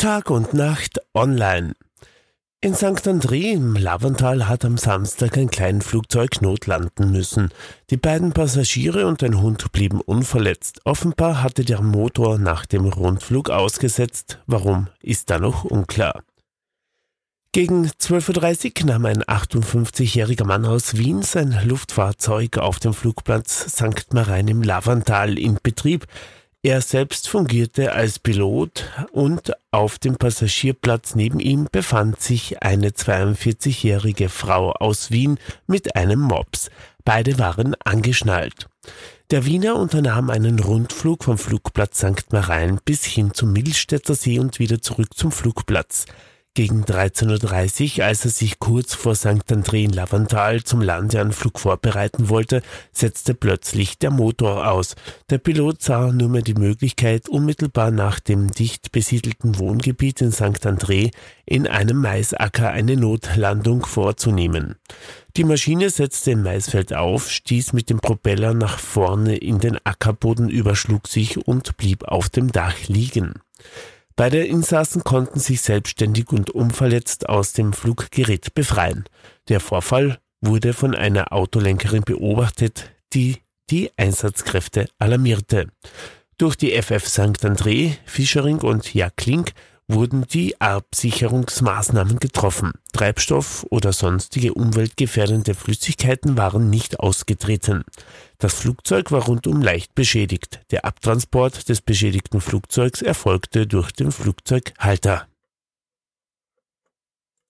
Tag und Nacht online. In St. André im Lavantal hat am Samstag ein Kleinflugzeug notlanden müssen. Die beiden Passagiere und ein Hund blieben unverletzt. Offenbar hatte der Motor nach dem Rundflug ausgesetzt. Warum, ist da noch unklar. Gegen 12.30 Uhr nahm ein 58-jähriger Mann aus Wien sein Luftfahrzeug auf dem Flugplatz St. Marein im Lavantal in Betrieb. Er selbst fungierte als Pilot und auf dem Passagierplatz neben ihm befand sich eine 42-jährige Frau aus Wien mit einem Mops. Beide waren angeschnallt. Der Wiener unternahm einen Rundflug vom Flugplatz St. Marein bis hin zum Milstädter See und wieder zurück zum Flugplatz. Gegen 13.30 Uhr, als er sich kurz vor St. André in Lavantal zum Landeanflug vorbereiten wollte, setzte plötzlich der Motor aus. Der Pilot sah nur mehr die Möglichkeit, unmittelbar nach dem dicht besiedelten Wohngebiet in St. André in einem Maisacker eine Notlandung vorzunehmen. Die Maschine setzte im Maisfeld auf, stieß mit dem Propeller nach vorne in den Ackerboden, überschlug sich und blieb auf dem Dach liegen. Beide Insassen konnten sich selbstständig und unverletzt aus dem Fluggerät befreien. Der Vorfall wurde von einer Autolenkerin beobachtet, die die Einsatzkräfte alarmierte. Durch die FF St. André, Fischering und Jacklink wurden die Absicherungsmaßnahmen getroffen. Treibstoff oder sonstige umweltgefährdende Flüssigkeiten waren nicht ausgetreten. Das Flugzeug war rundum leicht beschädigt. Der Abtransport des beschädigten Flugzeugs erfolgte durch den Flugzeughalter.